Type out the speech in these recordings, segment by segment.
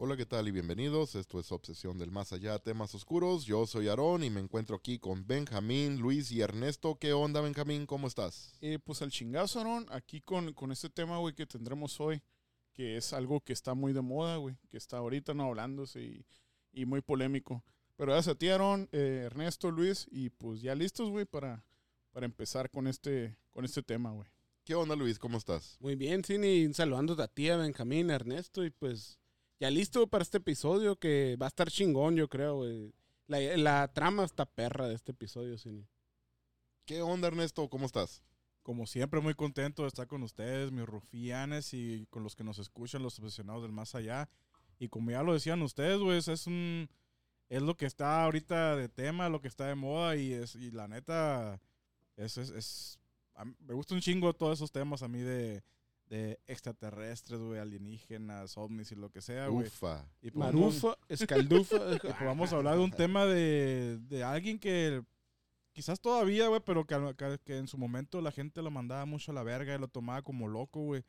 Hola, ¿qué tal? Y bienvenidos. Esto es Obsesión del Más Allá, temas oscuros. Yo soy Aarón y me encuentro aquí con Benjamín, Luis y Ernesto. ¿Qué onda, Benjamín? ¿Cómo estás? Eh, pues al chingazo, Aarón, aquí con, con este tema, güey, que tendremos hoy, que es algo que está muy de moda, güey, que está ahorita no hablándose y, y muy polémico. Pero gracias a ti, Aarón, eh, Ernesto, Luis, y pues ya listos, güey, para, para empezar con este, con este tema, güey. ¿Qué onda, Luis? ¿Cómo estás? Muy bien, Cini, saludando a ti, a Benjamín, a Ernesto, y pues ya listo para este episodio que va a estar chingón, yo creo, güey. La, la trama está perra de este episodio, Cini. ¿Qué onda, Ernesto? ¿Cómo estás? Como siempre, muy contento de estar con ustedes, mis rufianes, y con los que nos escuchan, los obsesionados del más allá. Y como ya lo decían ustedes, güey, es un... Es lo que está ahorita de tema, lo que está de moda, y, es, y la neta, es, es, es- a me gusta un chingo todos esos temas a mí de, de extraterrestres, güey, alienígenas, ovnis y lo que sea, güey. Ufa. Y pues Marufa, Escaldufa. y pues vamos a hablar de un tema de, de alguien que quizás todavía, güey, pero que, a- que- que en su momento la gente lo mandaba mucho a la verga y lo tomaba como loco, güey.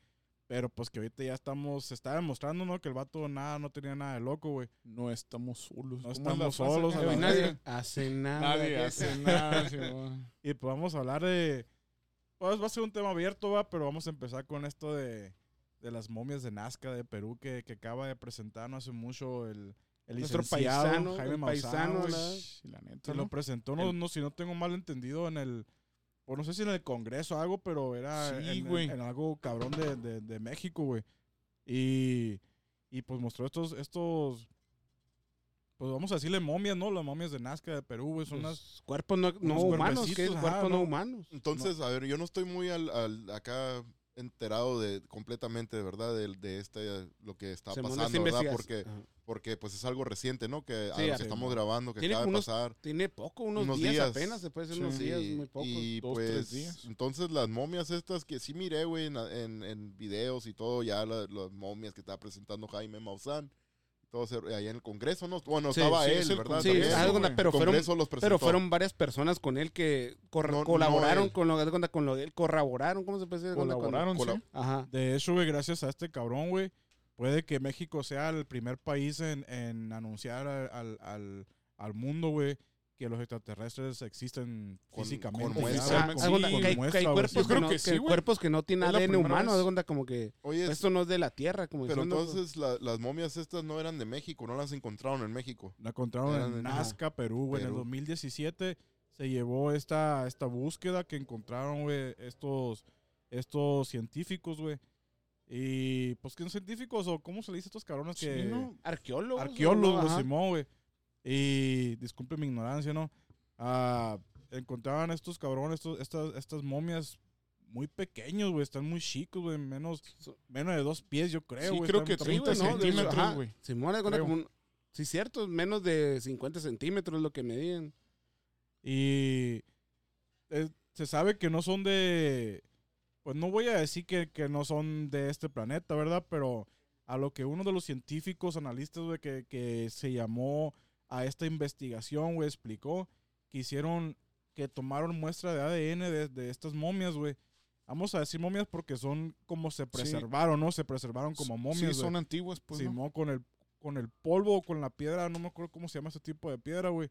Pero pues que ahorita ya estamos, se está demostrando, ¿no? Que el vato nada, no tenía nada de loco, güey. No estamos solos. No ¿Cómo es estamos solos, a nadie hace nada. Nadie hace nada. Y pues vamos a hablar de... Pues va a ser un tema abierto, va, pero vamos a empezar con esto de, de las momias de Nazca de Perú que, que acaba de presentar no hace mucho el, el Nuestro licenciado paisano, Jaime güey. la- neta, lo presentó, no, El- no, si no tengo mal entendido, en el. O no sé si en el Congreso o algo, pero era Sí, en, en algo cabrón de, de- de México, güey. Y, y pues mostró estos, estos. Pues vamos a decirle momias, ¿no? Las momias de Nazca de Perú, güey. Son unas. Los cuerpos no, no unos humanos, ¿qué es? Cuerpos ajá, no ¿no? humanos. Entonces, a ver, yo no estoy muy al, al- acá enterado de completamente, de verdad, de, de este, lo que está pasando, ¿verdad? Porque, Ajá. porque pues es algo reciente, ¿no? Que a Sí, lo que estamos grabando, que Tiene acaba de unos- pasar. Tiene poco, unos, Unos días, días. apenas, se puede decir Sí. unos días, muy poco. Y Dos, pues, tres días. entonces las momias estas que sí miré, güey, en, en, en videos y todo, ya la- las momias que estaba presentando Jaime Maussan, todo ese- allá en el Congreso, ¿no? Bueno, Sí, estaba sí, él, ¿verdad? Sí, güey. pero fueron, los pero fueron varias personas con él que cor- No- no colaboraron él. con lo con lo de él, corroboraron, ¿cómo se puede decir? Colaboraron, Cola- sí. Ajá. De hecho, güey, gracias a este cabrón, güey, puede que México sea el primer país en, en anunciar al, al, al, al mundo, güey, que los extraterrestres existen Con- físicamente. con muestra. cuenta Sí, que hay, muestra, que hay güey. cuerpos que, no, que que sí, güey. cuerpos que no tienen ADN humano, cuenta como que Oye, esto no es de la Tierra, como pero diciendo, entonces la- las momias estas no eran de México, no las encontraron en México. La encontraron Eran en Nazca, Perú, güey. En el Perú. 2017 se llevó esta, esta búsqueda que encontraron, güey, estos, estos científicos, güey. Y, pues, ¿qué son científicos o cómo se le dice a estos cabrones Sí, que... ¿no? arqueólogos. arqueólogos. Simón, güey. Y disculpe mi ignorancia, ¿no? Ah, encontraban estos cabrones, estos, estas, estas momias muy pequeños, güey. Están muy chicos, güey. Menos, menos de dos pies, yo creo, Sí, güey. creo Están- que están- 30 Sí. De- centímetros, güey. Simón, Creo. como un- Sí, cierto, menos de 50 centímetros es lo que medían. Y eh, se sabe que no son de... Pues no voy a decir que, que no son de este planeta, ¿verdad? Pero a lo que uno de los científicos, analistas, güey, que, que se llamó a esta investigación, güey, explicó que hicieron, que tomaron muestra de ADN de, de estas momias, güey. Vamos a decir momias porque son como se preservaron, ¿no? Se preservaron como momias, Sí, son antiguas, pues, ¿no? Simón, con el, con el polvo o con la piedra, no me acuerdo cómo se llama ese tipo de piedra, güey.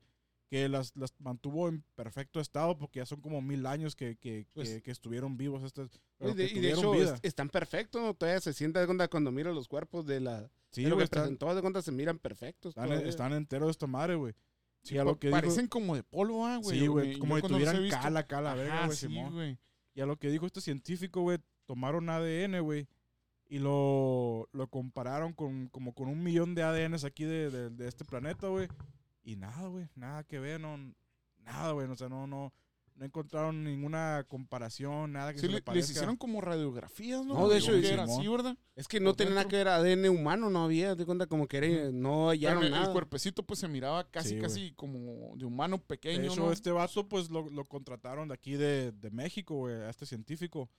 Que las, las mantuvo en perfecto estado porque ya son como mil años que, que, Pues- que, que estuvieron vivos estas. Y de, y hecho, es- están perfectos, ¿no? Todavía se siente haz de cuenta cuando mira los cuerpos de la. Sí, de lo güey, que están, presentó, haz de cuenta se miran perfectos. están, están enteros esta madre, güey. Sí, a lo que dijo- parecen como de polvo, ah, güey. Sí, güey, como si tuvieran visto- cala, cala, verga, güey, sí, Simón. güey. Y a lo que dijo este científico, güey, tomaron ADN, güey, y lo, lo compararon con como con un millón de ADNs aquí de, de- de este planeta, güey. Y nada, güey, nada que ver, no, nada, güey, o sea, no, no, no encontraron ninguna comparación, nada que Sí, se le- le les hicieron como radiografías, ¿no? No, de hecho, era así, ¿verdad? Es que no tenía nada que ver ADN humano, no había, de cuenta como que era, no hallaron el, el nada. cuerpecito pues se miraba casi, Sí, casi como de humano De pequeño, hecho, ¿no? este vato, pues, lo, lo contrataron de aquí de, de México, güey, a este científico.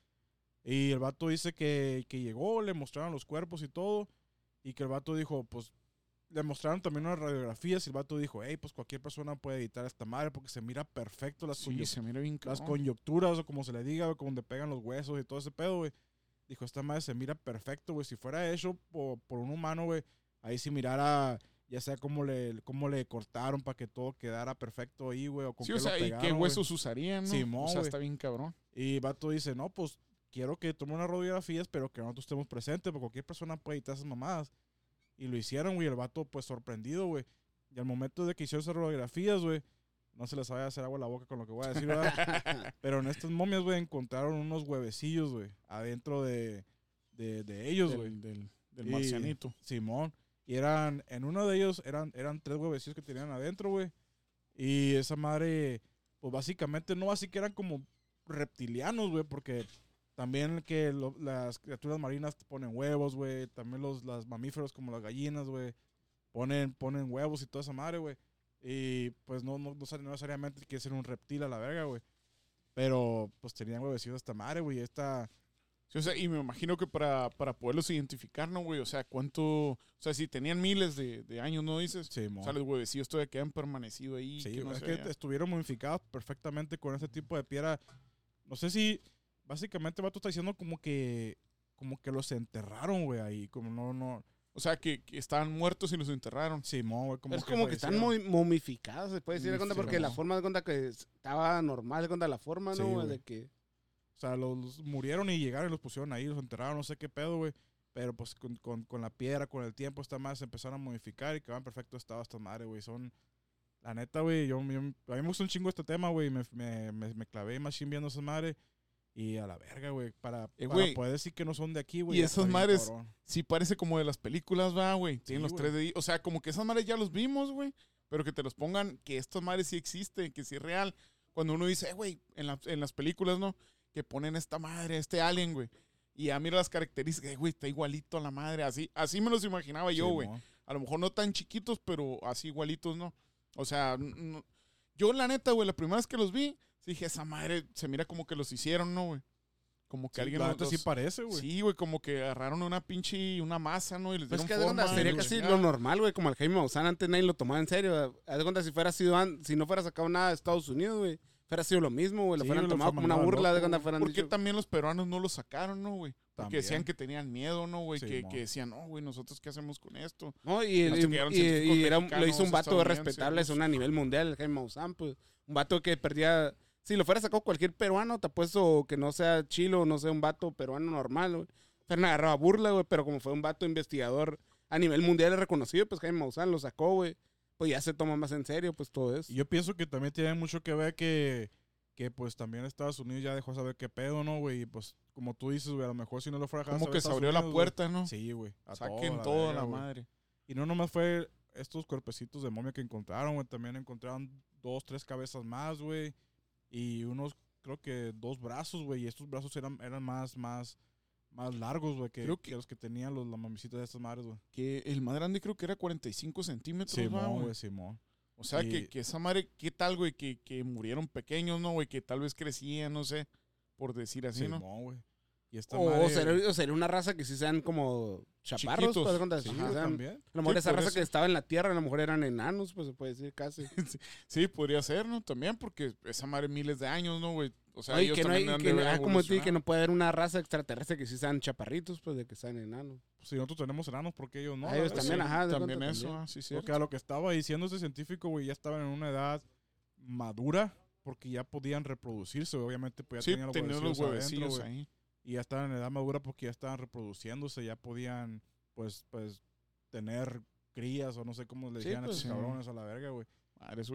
Y el vato dice que, que llegó, le mostraron los cuerpos y todo. Y que el vato dijo, pues, le mostraron también unas radiografías. Y el vato dijo, hey, pues cualquier persona puede editar esta madre porque se mira perfecto las, Sí, se mira bien las conyunturas o como se le diga, como donde pegan los huesos y todo ese pedo, güey. Dijo, esta madre se mira perfecto, güey. Si fuera hecho por, por un humano, güey, ahí sí mirara, ya sea cómo le, cómo le cortaron para que todo quedara perfecto ahí, güey, o con Sí, qué o sea, lo ¿y pegaron, qué güey. huesos usarían, no? Simón, o sea, güey. está bien cabrón. Y el vato dice, no, pues quiero que tome unas radiografías, pero que nosotros estemos presentes, porque cualquier persona puede editar esas mamadas. Y lo hicieron, güey, el vato pues sorprendido, güey. Y al momento de que hicieron esas radiografías, güey, no se les vaya a hacer agua la boca con lo que voy a decir, ¿verdad? pero en estas momias, güey, encontraron unos huevecillos, güey, adentro de, de, de ellos, güey. Del, del, del Y- marcianito. Simón. Y eran, en uno de ellos eran, eran tres huevecillos que tenían adentro, güey. Y esa madre, pues básicamente no así que eran como reptilianos, güey, porque también que lo- las criaturas marinas ponen huevos, güey. También los las mamíferos como las gallinas, güey, ponen, ponen huevos y toda esa madre, güey. Y pues no, no, no necesariamente quiere ser un reptil a la verga, güey. Pero pues tenían huevecillos esta madre, güey. y Esta, Sí, o sea, y me imagino que para, para poderlos identificar, ¿no, güey? O sea, ¿cuánto...? O sea, si tenían miles de, de años, ¿no dices? Simón. O sea, los huevecillos todavía quedan permanecido ahí. Sí, que no, es que vea. estuvieron modificados perfectamente con este tipo de piedra. No sé si, básicamente, vato está diciendo como que, como que los enterraron, güey, ahí. Como no, no. O sea, que, que estaban muertos y los enterraron. Simón, güey, como es como que están muy momificados, se puede decir, de cuenta, porque la forma de cuenta que estaba normal, de cuenta la forma, Sí, ¿no? güey. de que O sea, los, los murieron y llegaron y los pusieron ahí, los enterraron, no sé qué pedo, güey. Pero pues con, con, con la piedra, con el tiempo, esta madre se empezaron a modificar y quedaban en perfecto estado estas madres, güey. Son, la neta, güey, yo, yo- a mí me gusta un chingo este tema, güey. Me, me, me, me clavé más viendo esas madres. Y a la verga, güey, para, Eh, para poder decir que no son de aquí, güey. Y esas madres- cabrón. Sí, parece como de las películas, va, güey. Tienen los güey. tres de O sea, como que esas madres ya los vimos, güey. Pero que te los pongan, que estas madres sí existen, que sí es real. Cuando uno dice, eh, güey, en, la- en las películas, ¿no? Que ponen esta madre, este alien, güey. Y ya mira las características, eh, güey, está igualito a la madre. Así, así me los imaginaba yo, güey. A lo mejor no tan chiquitos, pero así igualitos, ¿no? O sea, no- yo la neta, güey, la primera vez que los vi, sí dije, esa madre se mira como que los hicieron, ¿no, güey? Como que Sí, alguien la los- sí parece, güey. Sí, güey, como que agarraron una pinche, una masa, ¿no? Y les Pues dieron que de cuenta, forma. sería casi chingada. lo normal, güey, como el Jaime Maussan antes nadie lo tomaba en serio. Haz de cuenta si fuera sido, si no fuera sacado nada de Estados Unidos, güey, fuera sido lo mismo, güey, lo Sí, fueran tomado como una burla, de loco, cuenta fueran ¿Por qué dicho, también los peruanos no lo sacaron, no, güey? Porque decían que tenían miedo, ¿no, güey? Sí, que, que decían, no, güey, ¿nosotros qué hacemos con esto? No, y, y- que y- y era un- lo hizo un vato respetable rusos. a nivel mundial, el Jaime Maussan, pues. Un vato que perdía. Si lo fuera sacado cualquier peruano, te apuesto que no sea chilo, no sea un vato peruano normal, güey. Fueran agarrado a burla, güey, pero como fue un vato investigador a nivel mundial reconocido, pues Jaime Maussan lo sacó, güey. Pues ya se toma más en serio, pues todo eso. Y yo pienso que también tiene mucho que ver que, que pues también Estados Unidos ya dejó saber qué pedo, ¿no, güey? Y pues como tú dices, güey, a lo mejor si no lo fuera a dejar Como que se Estados abrió la Unidos, puerta, ¿no? güey, Sí, güey. a Saquen todo, toda la güey. madre. Y no nomás fue estos cuerpecitos de momia que encontraron, güey. También encontraron dos, tres cabezas más, güey. Y unos, creo que dos brazos, güey. Y estos brazos eran, eran más, más, más largos, güey, que, Creo que que- los que tenían los, las mamicitas de estas madres, güey. Que el más grande creo que era 45 centímetros, Simón, güey. Simón. O sea, Y- que, que esa madre, ¿qué tal, güey? Que, que murieron pequeños, ¿no, güey? Que tal vez crecían, no sé, por decir así, ¿no? Simón, güey. Y esta O, madre... o sería, o sería una raza que sí sean como chaparros, Chiquitos. pues, Sí, ajá, sean- también. a lo mejor Sí, esa raza eso. que estaba en la tierra, a lo mejor eran enanos, pues se puede decir casi. Sí, podría ser, ¿no? También porque esa madre miles de años, ¿no, güey? O sea, No, y ellos que no hay, que no- ah, como te dije, que no puede haber una raza extraterrestre que sí sean chaparritos, pues de que sean enanos. Si nosotros tenemos enanos, ¿por qué ellos no? Ah, ellos también, sí. ajá, También cuenta, eso, también. ah, sí, sí. Porque a lo que estaba diciendo ese científico, güey, ya estaban en una edad madura porque ya podían reproducirse, obviamente, pues ya Sí, tenían los huevecillos adentro, ahí. Y ya estaban en edad madura porque ya estaban reproduciéndose, ya podían, pues, pues, tener crías o no sé cómo le Sí, decían a pues, estos sí. cabrones a la verga, güey.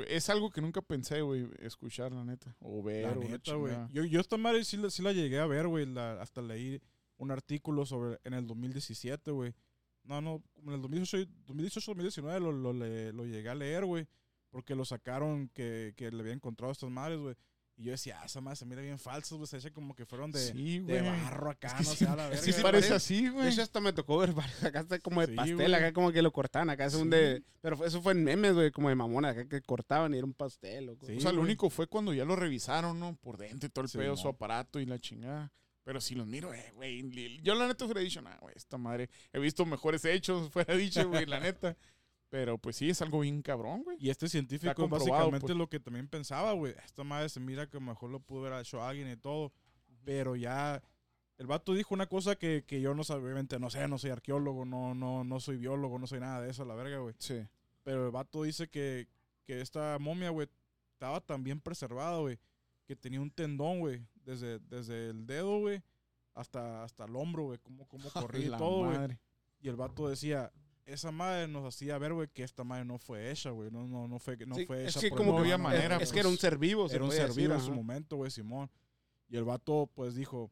Es algo que nunca pensé, güey, escuchar, la neta. O ver, La neta, güey. Yo, yo esta madre sí, la- sí la llegué a ver, güey. la- Hasta leí un artículo sobre en el 2017, güey. No, no, en el 2018, 2018 2019 lo, lo, lo llegué a leer, güey. Porque lo sacaron que, que le había encontrado estas madres, güey. Y yo decía, ah, esa madre se mira bien falsa, güey. Se echa como que fueron de, Sí, de barro acá, Es que no sí- sé, a la verga. Sí, parece así, De güey. hecho, hasta me tocó ver acá está como de Sí, pastel, acá como que lo cortaban, acá es un de... Pero fue- eso fue en memes, güey, como de mamona, acá que cortaban y era un pastel, loco. Sí. O sea, lo único fue cuando ya lo revisaron, ¿no? Por dentro y todo el Sí, pedo, su aparato y la chingada. Pero si los miro, eh, güey. Yo la neta hubiera dicho, nah, güey, esta madre. He visto mejores hechos, fuera dicho, güey, la neta. Pero pues sí, es algo bien cabrón, güey. Y este científico básicamente pues. lo que también pensaba, güey, esta madre se mira que mejor lo pudo haber hecho alguien y todo, pero ya el vato dijo una cosa que, que yo no sé, obviamente no sé, no soy arqueólogo, no, no, no soy biólogo, no soy nada de eso, la verga, güey. Sí. Pero el vato dice que, que esta momia, güey, estaba tan bien preservada, güey, que tenía un tendón, güey, desde, desde el dedo, güey, hasta, hasta el hombro, güey, cómo, cómo corría y todo, güey. Y el vato decía, esa madre nos hacía ver, güey, que esta madre no fue hecha, güey, no, no, no fue, no Sí, fue es hecha que por como el que había manera, es, güey. es que era un ser vivo, se Era un ser decir, vivo en su momento, güey, Simón. Y el vato, pues, dijo,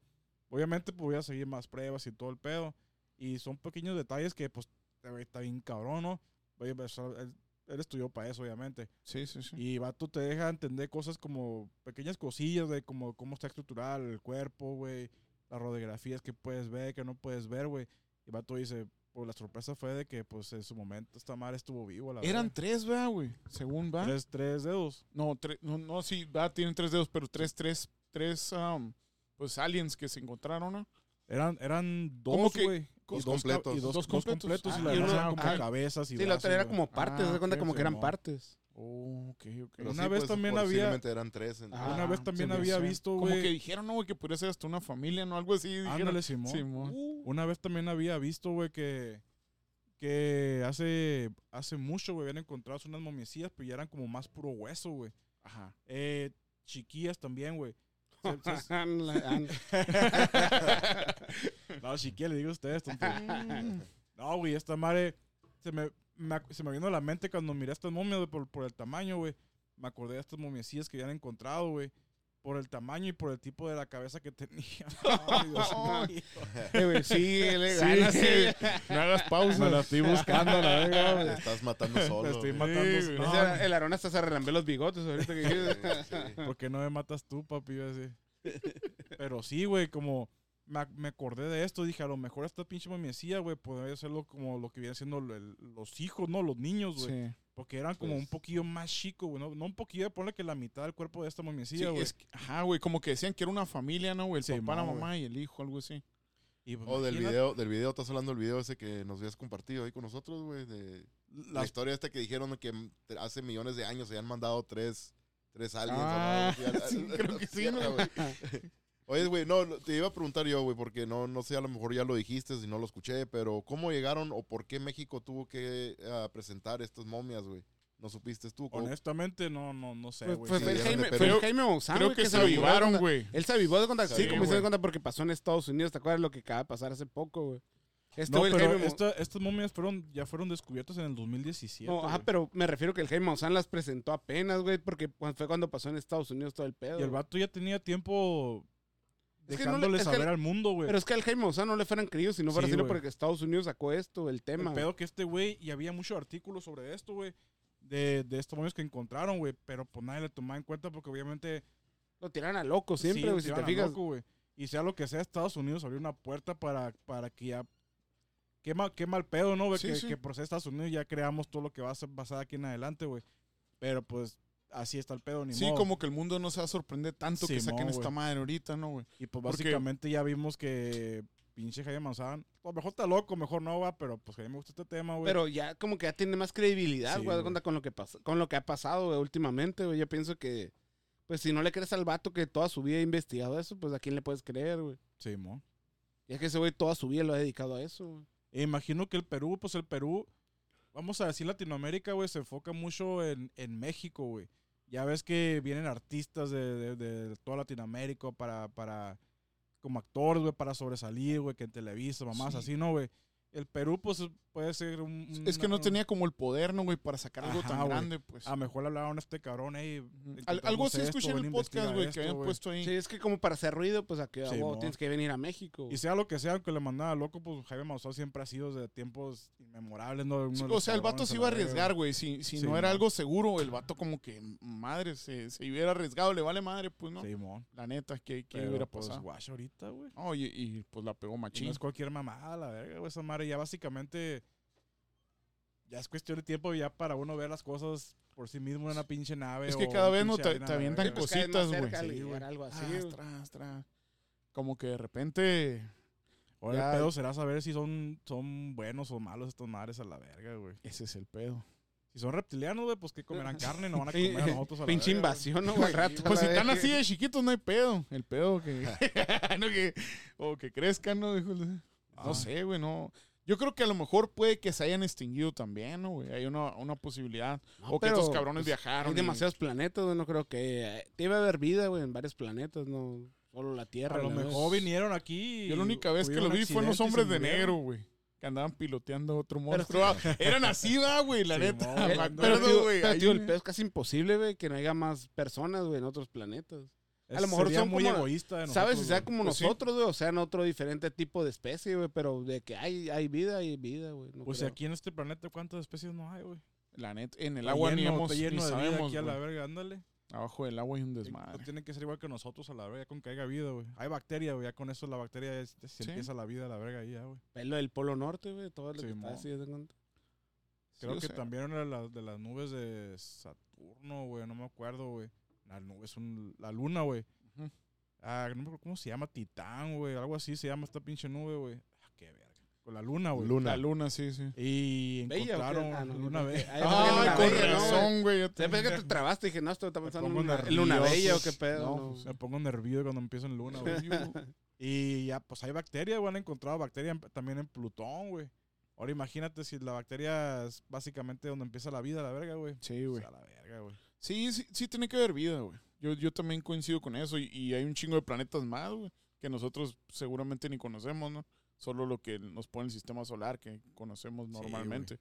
obviamente, pues, voy a seguir más pruebas y todo el pedo. Y son pequeños detalles que, pues, güey, está bien cabrón, ¿no? Oye, pues, él, él estudió para eso, obviamente. Sí, sí, sí. Y vato te deja entender cosas como pequeñas cosillas de como cómo está estructurado el cuerpo, güey. Las radiografías que puedes ver, que no puedes ver, güey. Y vato dice, pues la sorpresa fue de que, pues, en su momento esta madre estuvo vivo, la Eran verdad. tres, ¿verdad, güey? Según va. tres, tres dedos. No, tres, no, no, sí, va, tienen tres dedos, pero tres, tres, tres, um, pues, aliens que se encontraron, ¿no? Eran, eran ¿Cómo dos, que- güey. Dos Y ca- completos. Y dos, Dos dos completos. Ah, y la y eran como ah, cabezas y Sí, la brazos, otra era como partes, Ah, se da cuenta como que eran partes. Oh, ok, ok. Pero Una sí, vez pues, también había- eran tres. en- Ah, Una vez también había visto, Como güey. que dijeron, no, güey, que podría ser hasta una familia, ¿no? Algo así. dijeron. Ándale, Simón. Simón. Uh, Una vez también había visto, güey, que, que hace, hace mucho, güey, habían encontrado unas momiecillas, pero ya eran como más puro hueso, güey. Ajá. Eh, chiquillas también, güey. No, chiquillas, le digo a ustedes, tonto. No, güey, esta madre se me, me se me vino a la mente cuando miré estas momias, güey, por, por el tamaño, güey. Me acordé de estas momiecillas que habían encontrado, güey. Por el tamaño y por el tipo de la cabeza que tenía. Ay, Dios mío. Eh, güey, sí, le Sí. No hagas pausa. Me la estoy buscando, la verga, Te estás matando solo. Me estoy güey. matando. Sí, no, el Arón hasta se relambe los bigotes ahorita que. Sí, sí. ¿Por qué no me matas tú, papi? Iba a decir. Pero sí, güey, como me, ac- me acordé de esto, dije, a lo mejor esta pinche mamiecilla, güey, podría hacerlo como lo que vienen siendo el- los hijos, ¿no? Los niños, güey. Sí. Porque eran como Pues- un poquillo más chico, güey. No, no un poquillo, ponle que la mitad del cuerpo de esta Sí, mamiecilla, güey. es que- ajá, güey, como que decían que era una familia, ¿no, güey? El Sí, papá, la mamá y el hijo, algo así. Y, pues, O del video, del video, estás hablando del video ese que nos habías compartido ahí con nosotros, güey. De la historia esta que dijeron que hace millones de años se habían mandado tres, tres aliens. o Ah, no, sí, creo que sí, ¿no? Oye, güey, no, te iba a preguntar yo, güey, porque no, no sé, a lo mejor ya lo dijiste si no lo escuché, pero ¿cómo llegaron o por qué México tuvo que ah, presentar estas momias, güey? ¿No supiste tú? ¿Cómo- Honestamente, no, no, no sé, Fue, güey. fue- sí, fue el eran de Jaime, fue Jaime Maussan, Creo que se de avivaron, güey. Él se avivó de Se sí, avivó, como se güey. cuenta porque pasó en Estados Unidos. ¿Te acuerdas lo que acaba de pasar hace poco, güey? Este No, pero esta- estas momias fueron, ya fueron descubiertas en el 2017. No, ajá, pero me refiero que el Jaime Maussan las presentó apenas, güey, porque fue cuando pasó en Estados Unidos todo el pedo. Y el vato ya tenía tiempo Es que no le- dejándole que saber el- al mundo, güey. Pero es que al Jaime Maussan no le fueran creído si no fuera Sí, sino porque Estados Unidos sacó esto, el tema. El pedo que este güey, y había muchos artículos sobre esto, güey, de, de estos momias que encontraron, güey, pero pues nadie le tomaba en cuenta porque obviamente... Lo tiran a loco siempre, güey, si te fijas. loco, güey. Y sea lo que sea, Estados Unidos abrió una puerta para, para que ya... Qué mal, qué mal pedo, ¿no? güey? Sí, que, por ser Estados Unidos ya creamos todo lo que va a ser- pasar aquí en adelante, güey. Pero pues así está el pedo, ni Sí, modo. como que el mundo no se va a sorprender tanto que saquen esta madre ahorita, ¿no, güey? Y pues Porque- básicamente ya vimos que pinche Jaime Maussan, a lo mejor está loco, mejor no va, pero pues a mí me gusta este tema, güey. Pero ya como que ya tiene más credibilidad, güey, con lo que pasa, con lo que ha pasado güey, últimamente, güey. Yo pienso que pues si no le crees al vato que toda su vida ha investigado eso, pues a quién le puedes creer, güey. Sí, mo. Y es que ese güey toda su vida lo ha dedicado a eso, güey. E imagino que el Perú, pues el Perú, vamos a decir Latinoamérica, güey, se enfoca mucho en, en México, güey. Ya ves que vienen artistas de, de- de toda Latinoamérica para, para, como actores, güey, para sobresalir, güey, que en Televisa, mamás, Sí. así, ¿no, güey? El Perú, pues puede ser un... Es que no una- tenía como el poder, ¿no, güey? Para sacar algo Ajá, tan güey. grande, pues. A lo mejor le hablaron a este cabrón, Al- encontramos algo así esto, escuché en el podcast, güey, que habían güey. puesto ahí. Sí, es que como para hacer ruido, pues a que Sí, mo. tienes que venir a México. Y sea lo que sea, aunque le mandaba loco, pues Jaime Maussan siempre ha sido de tiempos inmemorables, ¿no? Sí, o sea, el vato se iba a arriesgar, güey. Si, si Sí, no era algo seguro, el vato como que, madre, se, se hubiera arriesgado, le vale madre, pues, ¿no? Simón. La neta, ¿qué, qué Pero, hubiera pues, pasado? guacho ahorita, güey. Oye, y pues la pegó machín. no es cualquier mamada, la verga, güey. Esa madre ya básicamente. Ya es cuestión de tiempo ya para uno ver las cosas por sí mismo en una pinche nave. Es que o cada vez no te- te avientan cositas, güey. Sí, algo así, tras. Como que de repente, Ahora ya- el pedo será saber si son, son buenos o malos estos madres a la verga, güey. ese es el pedo. Si son reptilianos, güey, pues que comerán carne, no van a comer a nosotros a la Pinche invasión, ¿no? güey, Al rato. Pues si están así de chiquitos, no hay pedo. El pedo que. no, que o que crezcan, ¿no? Ah. No sé, güey, no. Yo creo que a lo mejor puede que se hayan extinguido también, ¿no, güey? Hay una, una posibilidad. No, o que pero, estos cabrones pues, viajaron. Hay y- demasiados planetas, güey. No creo que. eh, Debe haber vida, güey, en varios planetas, no solo la Tierra. A lo mejor vinieron aquí. y Yo la única vez que lo vi fue en Los Hombres de. Negro, güey. Que andaban piloteando otro monstruo. Ah, Eran así, güey, la Sí, neta. mo, Me güey. Pero, pero, el pedo es casi imposible, güey, que no haya más personas, güey, en otros planetas. A lo mejor son muy como- egoísta de ¿Sabes? Si nosotros, sea como Pues nosotros, güey, o sea, en otro diferente tipo de especie, güey, pero de que hay, hay vida, hay vida, güey. no Pues creo. aquí en este planeta, ¿cuántas especies no hay, güey? La neta, en el Está agua ni lleno- hemos, ni vida sabemos, aquí a la verga, ándale. Abajo del agua hay un No desmadre. tiene que ser igual que nosotros a la verga, con que haya vida, güey. Hay bacteria, güey. Ya con eso la bacteria es- se Sí. empieza la vida a la verga ahí, güey. Pelo del Polo Norte, güey, todo lo Sí, que está mo. así, ¿haz de cuenta? Creo que también era de las nubes de Saturno, güey. No me acuerdo, güey. Las nubes son la luna, güey. Ujú. Ah, no me acuerdo cómo se llama. Titán, güey. Algo así se llama esta pinche nube, güey. Ah, qué verga. Con la luna, güey. Luna. La luna, sí, sí. Y ¿Bella encontraron Ah, no, luna no, bella. Ay, Luna con Bella, ¿no, razón, güey. yo ¿Sabes que te trabaste? Dije, no, estoy estaba pensando en luna, luna bella o qué pedo. No, no. pues, Me pongo nervioso cuando empiezo en luna, güey. Y ya, pues hay bacterias, güey. Han encontrado bacterias también en Plutón, güey. Ahora imagínate si la bacteria es básicamente donde empieza la vida, la verga, güey. Sí, güey. O sea, la verga, güey. Sí, sí, sí tiene que haber vida, güey. Yo, yo también coincido con eso. Y, y hay un chingo de planetas más, güey, que nosotros seguramente ni conocemos, ¿no? Solo lo que nos pone el sistema solar, que conocemos Sí, normalmente.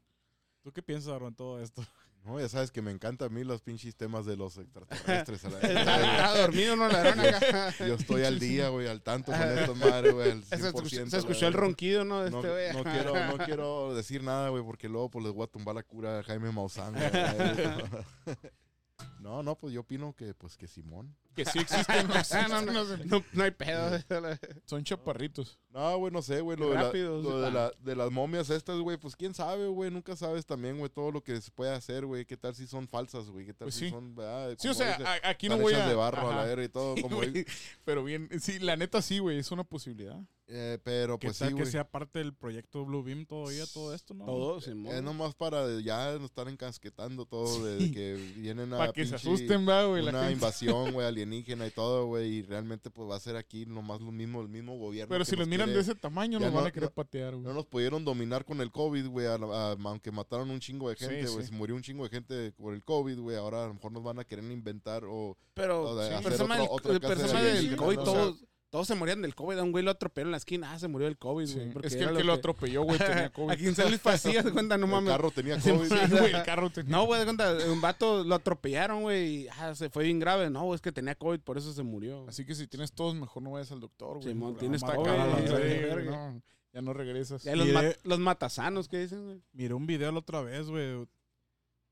¿Tú qué piensas, Aaron, en todo esto? No, ya sabes que me encantan a mí los pinches temas de los extraterrestres. Está, está dormido, ¿no? La acá. Yo estoy al día, güey, al tanto con esto, madre, güey, al 100%. Se escuchó, se la escuchó el ronquido, ¿no? De No, este no quiero, no quiero decir nada, güey, porque luego pues les voy a tumbar la cura a Jaime Maussan. güey. No, no, pues yo opino que pues que Simón. Que sí existen, no, Ah, no, no, no sé. no, no hay pedo. Son chaparritos. No, güey, no sé, güey, lo, de, la- lo de, Ah. la- de las momias estas, güey, pues quién sabe, güey, nunca sabes también, güey, todo lo que se puede hacer, güey, qué tal si son falsas, güey, qué tal Pues si sí. son, ¿verdad? Sí, o sea, dice, a- aquí no voy a... de barro a Ajá. la verga y todo, Sí, como güey, Pero bien, sí, la neta sí, güey, es una posibilidad. eh, pero ¿Qué pues tal sí, que güey. sea parte del proyecto Blue Beam todavía, todo esto, no? Todo, Simón. Es nomás para ya nos estar encasquetando todo de, de que vienen a Para que se pinche- asusten, va, güey, la una invasión, güey, alienígena y todo, güey, y realmente pues va a ser aquí nomás lo mismo, el mismo gobierno. Pero si los nos miran quiere- de ese tamaño, nos van no- a querer no- patear, güey. No nos pudieron dominar con el COVID, güey, aunque mataron un chingo de gente, güey, sí. se murió un chingo de gente por el COVID, güey, ahora a lo mejor nos van a querer inventar o... Pero, o de sí, hacer persona otro- del, otra el persona del COVID, ¿no? todos, todos se morían del COVID. A un güey lo atropelló en la esquina. Ah, se murió del COVID, Sí, güey. Es que el que lo atropelló, güey, tenía COVID. Aquí en San Luis Pasilla, de cuenta, no el mames. carro tenía Sí, COVID. sí, güey, el carro tenía... No, güey, de cuenta, un vato lo atropellaron, güey, y ah, se fue bien grave. No, es que tenía COVID, por eso se murió. Así que si tienes todos, mejor no vayas al doctor, güey. Simón, No, tienes COVID, cara sí, ya no regresas. Ya los, los matasanos, ¿qué dicen, güey? Miré un video la otra vez, güey,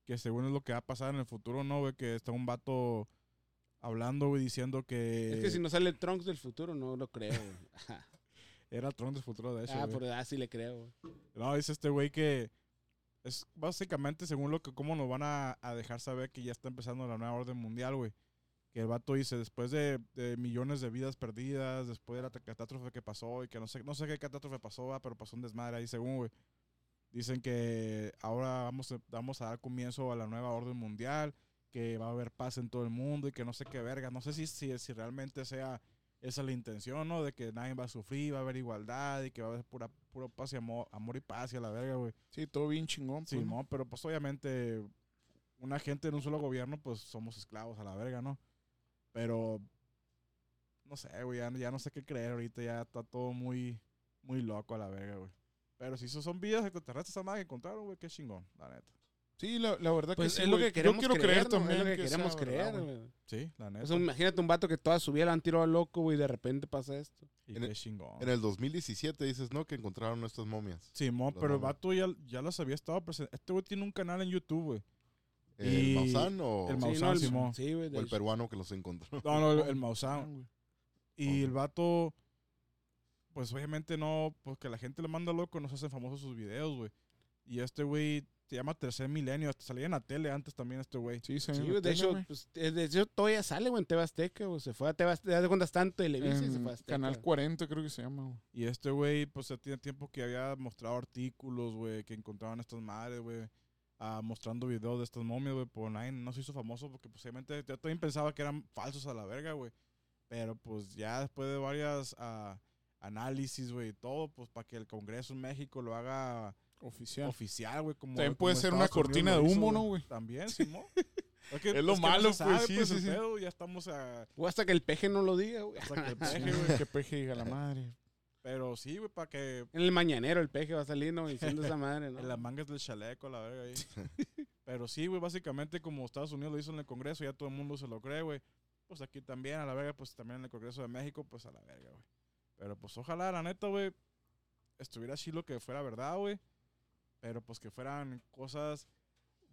que según es lo que va a pasar en el futuro, ¿no, güey? Que está un vato hablando, güey, diciendo que... Es que si no sale Trunks del futuro, no lo creo, güey. Era Tron del futuro, de hecho, ah, güey. por ah, sí le creo, güey. No, dice este güey que es básicamente según lo que cómo nos van a, a dejar saber que ya está empezando la nueva orden mundial, güey. Que el vato dice, después de, de millones de vidas perdidas, después de la catástrofe que pasó, y que no sé, no sé qué catástrofe pasó, va, pero pasó un desmadre ahí según, güey. Dicen que ahora vamos vamos a dar comienzo a la nueva orden mundial, que va a haber paz en todo el mundo y que no sé qué verga. No sé si, si, si realmente sea esa la intención, ¿no? De que nadie va a sufrir, va a haber igualdad y que va a haber pura, puro paz y amor, amor y paz y a la verga, güey. Sí, todo bien chingón. Sí, pues, mo, pero pues obviamente una gente en un solo gobierno, pues somos esclavos a la verga, ¿no? Pero no sé, güey, ya, ya no sé qué creer ahorita, ya está todo muy, muy loco a la verga, güey. Pero si esos son vidas extraterrestres, esa madre que encontraron, güey, qué chingón, la neta. Sí, la, la verdad Pues que sí, es lo que queremos Yo quiero creer, también Es lo que, que queremos sea creer, verdad, güey. güey. Sí, la neta. O sea, imagínate un vato que toda su vida lo han tirado al loco, güey, y de repente pasa esto. y en qué el- chingón. En el 2017 dices, ¿no? Que encontraron estas momias. Sí, mo, pero el vato ya, ya las había estado presente. Este güey tiene un canal en YouTube, güey. ¿El Y- Maussan o, el o Maussan, sí, no, el- Simón. sí, güey. el peruano que los encontró? No, no, el, el Maussan. güey. Y el vato, pues obviamente no, pues que la gente le manda loco, no se hacen famosos sus videos, güey. Y este güey se llama Tercer Milenio, hasta salía en la tele antes también este güey. Sí, sí, de hecho, pues, eh, de hecho, todavía sale, güey, en TV Azteca, güey. Se fue a TV Azteca, de cuenta está en Televisa y se En fue a Azteca. Canal 40 creo que se llama, güey. Y este güey, pues ya tiene tiempo que había mostrado artículos, güey, que encontraban estas madres, güey. ah, mostrando videos de estas momias, güey, por online. No se hizo famoso porque posiblemente yo también pensaba que eran falsos a la verga, güey. Pero pues ya después de varias ah, análisis, güey, y todo, pues para que el Congreso en México lo haga Oficial. oficial, güey. Como, También como puede ser una Estados cortina lo de hizo, humo, ¿no, güey? También, Simón. Es, que- Es lo malo, no pues, sí, pues, sí, el sí. pedo, ya estamos a... O hasta que el peje no lo diga, güey. hasta que el peje, güey. que peje diga la madre. Pero sí, güey, para que En el mañanero el peje va ¿no? Diciendo esa madre, ¿no? en las mangas del chaleco, la verga ahí. Pero sí, güey, básicamente como Estados Unidos lo hizo en el Congreso, ya todo el mundo se lo cree, güey. Pues aquí también, a la verga, pues también en el Congreso de México, pues a la verga, güey. Pero pues ojalá, la neta, güey, estuviera chilo que fuera verdad, güey. Pero pues que fueran cosas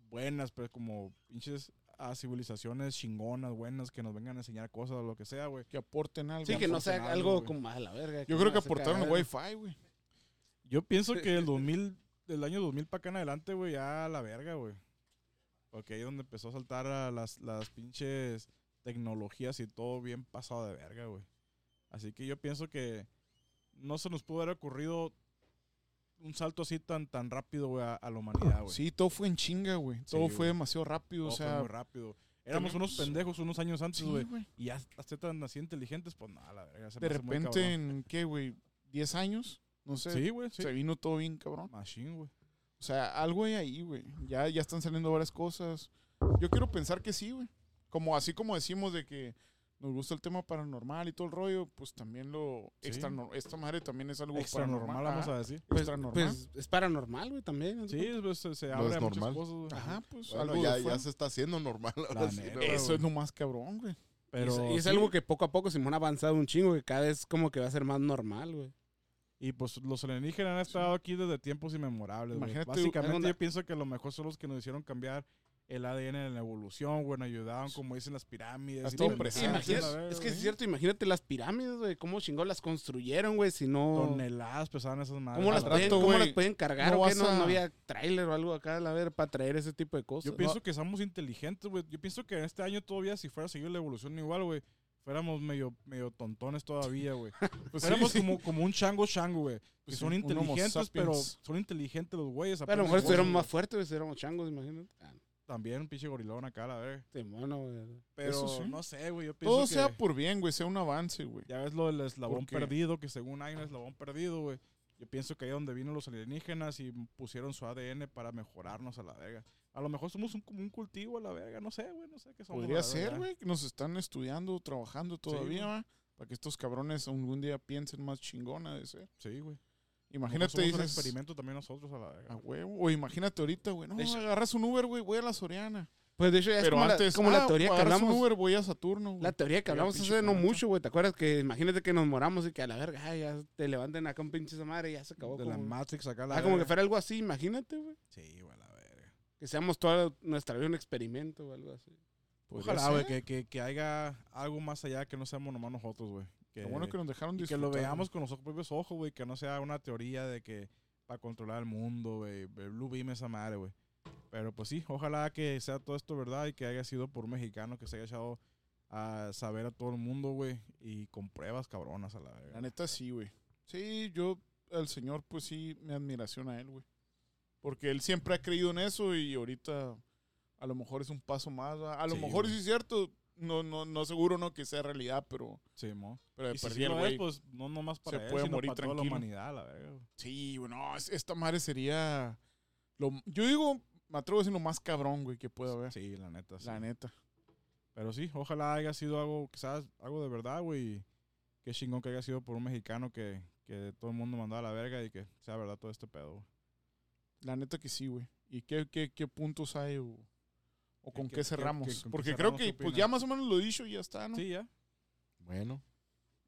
buenas, pero como pinches a civilizaciones chingonas, buenas, que nos vengan a enseñar cosas o lo que sea, güey. Que aporten algo. Sí, que no sea algo, como a la verga. Yo creo que aportaron el. Wi-Fi, güey. Yo pienso que el 2000, del año 2000 para acá en adelante, güey, ya a la verga, güey. Porque ahí es donde empezó a saltar a las, las pinches tecnologías y todo bien pasado de verga, güey. Así que yo pienso que no se nos pudo haber ocurrido un salto así tan, tan rápido, güey, a, a la humanidad, güey. Sí, todo fue en chinga, güey. Sí, Todo fue demasiado rápido, Todo o fue sea. muy rápido. Éramos unos pendejos unos años antes, Sí, güey. güey. y ya hasta tan así inteligentes, pues nada, la verga. se De repente, en qué, güey, 10 años, no sé, Sí, güey, sí. se vino todo bien, cabrón. Machine, güey. O sea, algo hay ahí, güey. Ya, ya están saliendo varias cosas. Yo quiero pensar que sí, güey. Como así como decimos de que nos gusta el tema paranormal y todo el rollo, pues también lo Sí. extra esta madre también es algo Extra normal, vamos a decir. Pues, extra normal. pues es paranormal, güey, también. ¿no? Sí, pues, se, se No abre es a muchas normal. cosas, güey. Ajá, pues Bueno, algo ya, se está haciendo normal. ahora La sí, neta, ¿no? Eso es lo más cabrón, güey. Pero y es, y es sí, algo que poco a poco Simón ha avanzado un chingo, que cada vez como que va a ser más normal, güey. Y pues los alienígenas han estado aquí desde tiempos inmemorables. güey. Imagínate, Básicamente yo pienso que lo mejor son los que nos hicieron cambiar el ADN en la evolución, güey. Nos ayudaban, como dicen las pirámides. Presente. Imagínate- es que es cierto, imagínate las pirámides, güey, cómo chingón las construyeron, güey, si no... Toneladas pesaban esas madres. ¿Cómo las, rato, pueden, cómo güey, las pueden cargar no o qué? No, a- no había tráiler o algo acá, a ver, para traer ese tipo de cosas. Yo pienso que somos inteligentes, güey. Yo pienso que en este año todavía, si fuera a seguir la evolución igual, güey, fuéramos medio, medio tontones todavía, güey. Pues sí, Éramos sí. como, como un chango chango, güey. Que Pues son inteligentes, pero son inteligentes los güeyes. Pero a lo mejor güey. más fuertes, güey, estuviéramos changos, imagínate. Ah, También un pinche gorilón acá, la verga. Simón, güey. Pero sí. no sé, güey. Yo pienso Todo que sea por bien, güey, sea un avance, güey. ya ves lo del eslabón perdido, que según hay un eslabón perdido, güey. Yo pienso que ahí es donde vino los alienígenas y pusieron su ADN para mejorarnos a la verga. A lo mejor somos un, como un cultivo a la verga, no sé, güey, no sé qué somos. Podría ser, güey, que nos están estudiando, trabajando todavía, güey. ¿va? Para que estos cabrones algún día piensen más chingona de ser. Sí, güey. Imagínate, un dices, experimento también nosotros a la verga. a huevo. O imagínate ahorita, güey, no, De hecho- agarras un Uber, güey, voy a la Soriana. Pues de hecho ya es Pero como, antes, la, como la ah, teoría que agarras hablamos. un Uber, voy a Saturno, güey. La teoría que hablamos hace no mucho, güey. ¿Te acuerdas que imagínate que nos moramos y que a la verga, ay, ya te levanten acá un pinche esa madre y ya se acabó? de la Matrix acá a la ah, como que fuera algo así, imagínate, güey. Sí, güey, a la verga. Que seamos toda nuestra vida un experimento o algo así. Podría Ojalá, güey, que, que, que haya algo más allá que no seamos nomás nosotros, güey. Que, Lo bueno que nos dejaron y que disfrutar. lo veamos con nuestros propios ojos, güey. Que no sea una teoría de que para controlar el mundo, güey. el Blue Beam esa madre, güey. Pero pues sí, ojalá que sea todo esto verdad y que haya sido por un mexicano que se haya echado a saber a todo el mundo, güey. Y con pruebas cabronas a la verga. La neta sí, güey. Sí, yo, al señor, pues sí, mi admiración a él, güey. Porque él siempre ha creído en eso y ahorita a lo mejor es un paso más. ¿va? A lo Sí, mejor güey. sí es cierto. No, no, no seguro no que sea realidad, pero, Sí, mo. pero de Y si sí el es, güey. pues no nomás para se él, puede sino morir para toda la tranquilo. humanidad, la verga. güey. Sí, güey, no, es- esta madre sería. Lo, yo digo, me atrevo a decir lo más cabrón, güey, que pueda haber. Sí, la neta. sí. La neta. Pero sí, ojalá haya sido algo, quizás algo de verdad, güey. Qué chingón que haya sido por un mexicano que, que todo el mundo mandaba a la verga y que sea verdad todo este pedo. güey. La neta que sí, güey. ¿Y qué, qué, qué puntos hay o, o con ¿Qué- cerramos? qué- con qué Porque cerramos? creo que ¿Qué pues ya más o menos lo he dicho y ya está, ¿no? Sí, ya. Bueno,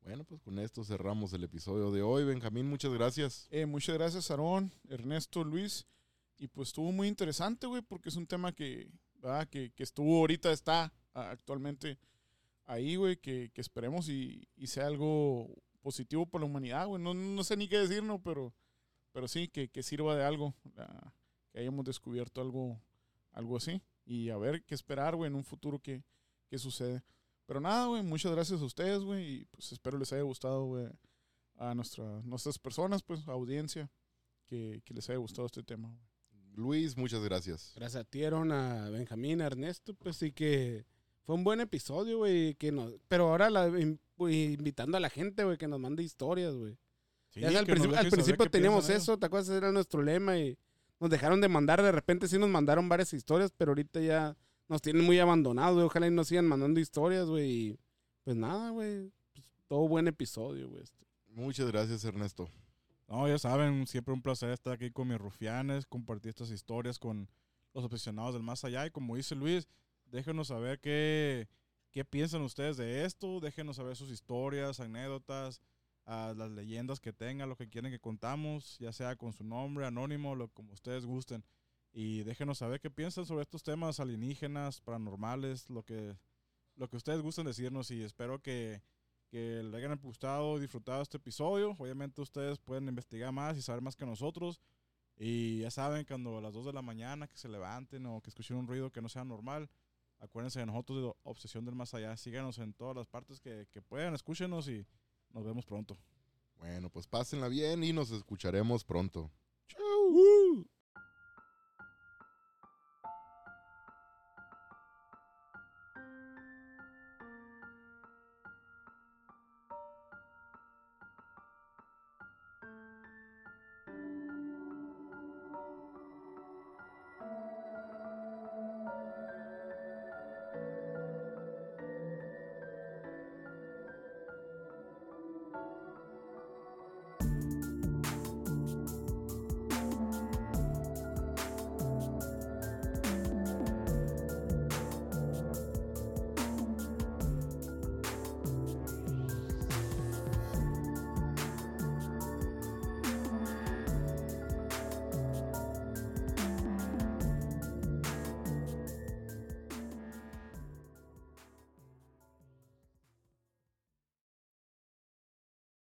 bueno, pues con esto cerramos el episodio de hoy. Benjamín, muchas gracias. Eh, muchas gracias, Aarón, Ernesto, Luis. Y pues estuvo muy interesante, güey, porque es un tema que, que, que estuvo ahorita, está actualmente ahí, güey, que, que esperemos y, y sea algo positivo para la humanidad, güey. No, no sé ni qué decir, ¿no? Pero, pero sí, que, que sirva de algo, ah, que hayamos descubierto algo, algo así. Y a ver qué esperar, güey, en un futuro que, que sucede. Pero nada, güey, muchas gracias a ustedes, güey, y pues espero les haya gustado, güey, a nuestra, nuestras personas, pues, audiencia, que, que les haya gustado este tema. güey. Luis, muchas gracias. Gracias a ti, Aaron, a Benjamín, a Ernesto, pues sí que fue un buen episodio, güey, que nos, pero ahora la- invitando a la gente, güey, que nos mande historias, güey. Sí, al, al principio teníamos eso, ¿te acuerdas? Era nuestro lema y nos dejaron de mandar, de repente sí nos mandaron varias historias, pero ahorita ya nos tienen muy abandonados, güey. Ojalá y nos sigan mandando historias, güey. Pues nada, güey. Pues, todo buen episodio, güey. este. Muchas gracias, Ernesto. No, ya saben, siempre un placer estar aquí con mis rufianes, compartir estas historias con los aficionados del más allá. Y como dice Luis, déjenos saber qué, qué piensan ustedes de esto, déjenos saber sus historias, anécdotas, ah, las leyendas que tengan, lo que quieren que contamos, ya sea con su nombre, anónimo, lo como ustedes gusten. Y déjenos saber qué piensan sobre estos temas alienígenas, paranormales, lo que, lo que ustedes gusten decirnos. Y espero que, que les hayan gustado disfrutado este episodio. Obviamente ustedes pueden investigar más y saber más que nosotros. Y ya saben, cuando a las 2 de la mañana que se levanten o que escuchen un ruido que no sea normal, acuérdense de nosotros de Obsesión del Más Allá. Síganos en todas las partes que, que puedan, escúchenos y nos vemos pronto. Bueno, pues pásenla bien y nos escucharemos pronto. Chau.